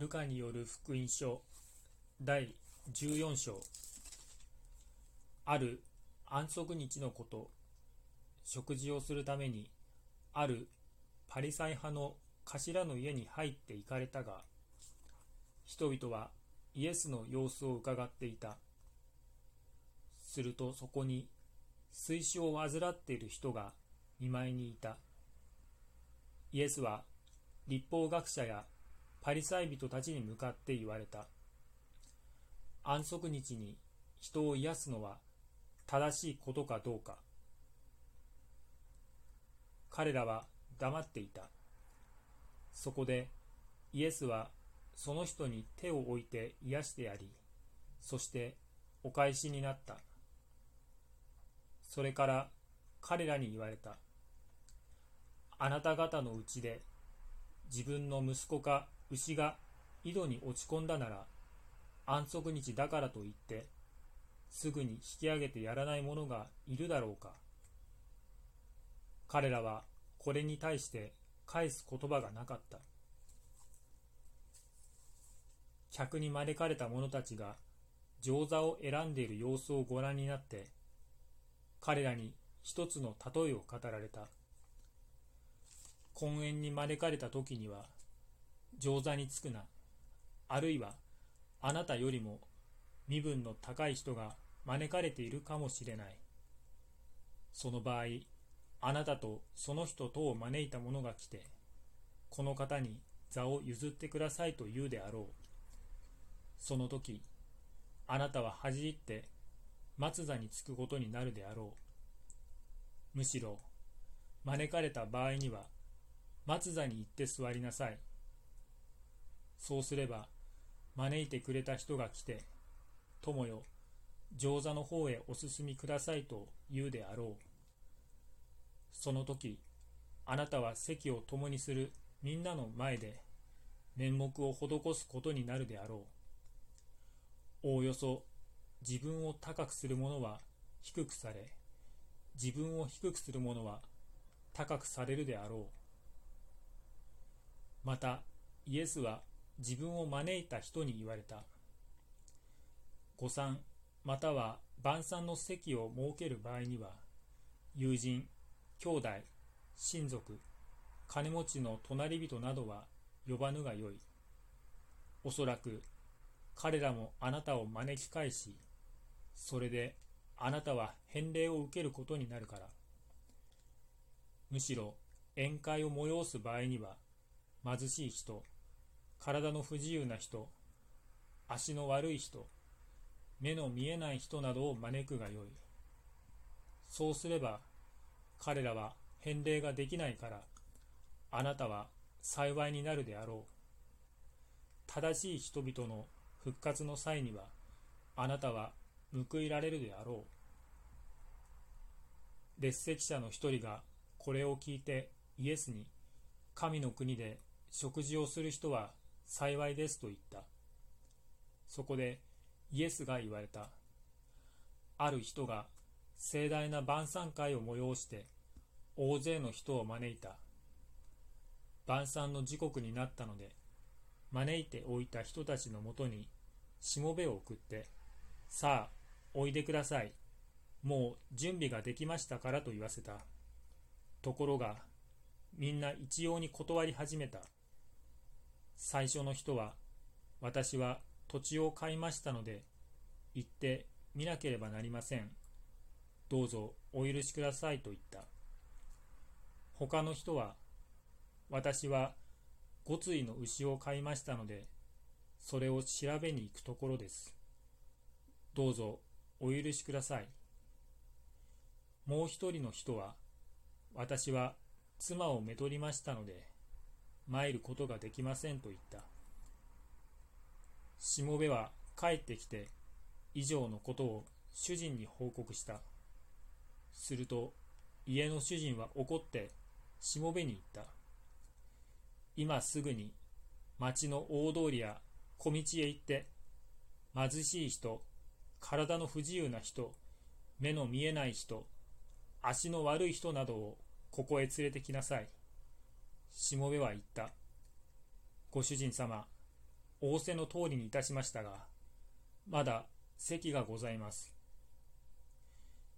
ルカによる福音書第14章。ある安息日のこと食事をするためにあるパリサイ派の頭の家に入って行かれたが人々はイエスの様子を伺っていた。するとそこに水死を患っている人が見舞いにいた。イエスは立法学者やパリサイ人たちに向かって言われた。安息日に人を癒すのは正しいことかどうか。彼らは黙っていた。そこでイエスはその人に手を置いて癒してやりそしてお返しになった。それから彼らに言われた。あなた方のうちで自分の息子か牛が井戸に落ち込んだなら安息日だからといってすぐに引き上げてやらない者がいるだろうか。彼らはこれに対して返す言葉がなかった。客に招かれた者たちが上座を選んでいる様子をご覧になって彼らに一つの例えを語られた。婚宴に招かれた時には上座につくな。あるいはあなたよりも身分の高い人が招かれているかもしれない。その場合あなたとその人とを招いた者が来てこの方に座を譲ってくださいと言うであろう。その時あなたは恥じって松座につくことになるであろう。むしろ招かれた場合には松座に行って座りなさい。そうすれば招いてくれた人が来て友よ上座の方へお進みくださいと言うであろう。その時あなたは席を共にするみんなの前で面目を施すことになるであろう。おおよそ自分を高くする者は低くされ自分を低くする者は高くされるであろう。またイエスは自分を招いた人に言われた。誤算または晩餐の席を設ける場合には友人兄弟親族金持ちの隣人などは呼ばぬがよい。おそらく彼らもあなたを招き返しそれであなたは返礼を受けることになるから。むしろ宴会を催す場合には貧しい人体の不自由な人足の悪い人目の見えない人などを招くがよい。そうすれば彼らは返礼ができないからあなたは幸いになるであろう。正しい人々の復活の際にはあなたは報いられるであろう。列席者の一人がこれを聞いてイエスに神の国で食事をする人は幸いですと言った。そこでイエスが言われた。ある人が盛大な晩餐会を催して大勢の人を招いた。晩餐の時刻になったので招いておいた人たちのもとにしもべを送ってさあおいでください。もう準備ができましたからと言わせた。ところがみんな一様に断り始めた。最初の人は私は土地を買いましたので行って見なければなりません。どうぞお許しくださいと言った。他の人は私は五対の牛を買いましたのでそれを調べに行くところです。どうぞお許しください。もう一人の人は私は妻をめとりましたので参ることができませんと言ったしもべは帰ってきて以上のことを主人に報告したすると家の主人は怒ってしもべに言った。今すぐに町の大通りや小道へ行って、貧しい人、体の不自由な人、目の見えない人、足の悪い人などをここへ連れてきなさい。しもべは言った。ご主人様、仰せの通りにいたしましたが、まだ席がございます。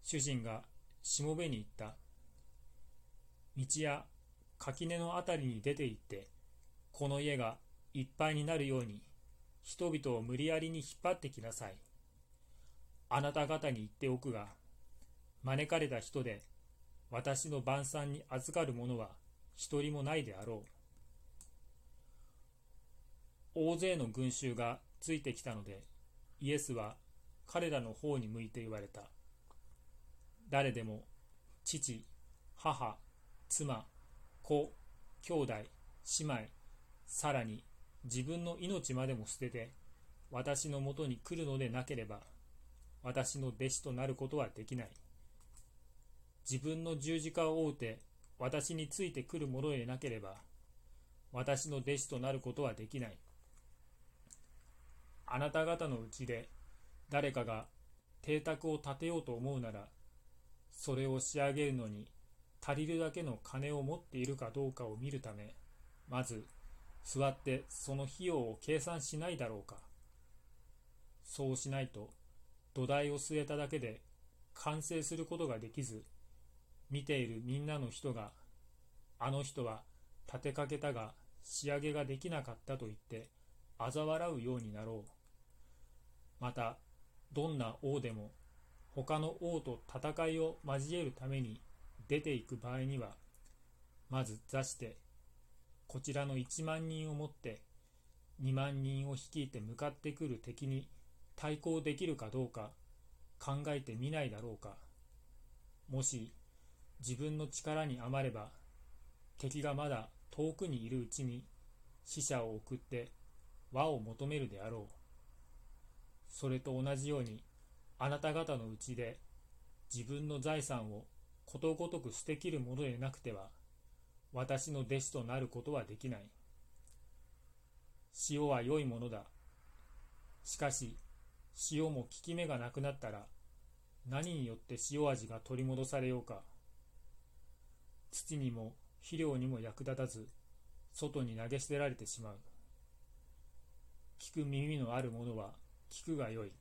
主人がしもべに言った。道や垣根のあたりに出て行って、この家がいっぱいになるように、人々を無理やりに引っ張ってきなさい。あなた方に言っておくが、招かれた人で私の晩餐に預かる者は一人もないであろう。大勢の群衆がついてきたので、イエスは彼らの方に向いて言われた。誰でも父、母、妻、子、兄弟、姉妹、さらに自分の命までも捨てて私のもとに来るのでなければ私の弟子となることはできない。自分の十字架を追うて私についてくる者でなければ私の弟子となることはできない。あなた方のうちで誰かが邸宅を建てようと思うならそれを仕上げるのに足りるだけの金を持っているかどうかを見るためまず座ってその費用を計算しないだろうかそうしないと土台を据えただけで完成することができず見ているみんなの人があの人は立てかけたが仕上げができなかったと言って嘲笑うようになろう。またどんな王でも他の王と戦いを交えるために出ていく場合にはまず座してこちらの1万人をもって2万人を率いて向かってくる敵に対抗できるかどうか考えてみないだろうか。もし自分の力に余れば敵がまだ遠くにいるうちに死者を送って和を求めるであろうそれと同じようにあなた方のうちで自分の財産をことごとく捨てきるものでなくては私の弟子となることはできない。塩は良いものだ。しかし塩も効き目がなくなったら何によって塩味が取り戻されようか。土にも肥料にも役立たず外に投げ捨てられてしまう。聞く耳のある者は聞くがよい。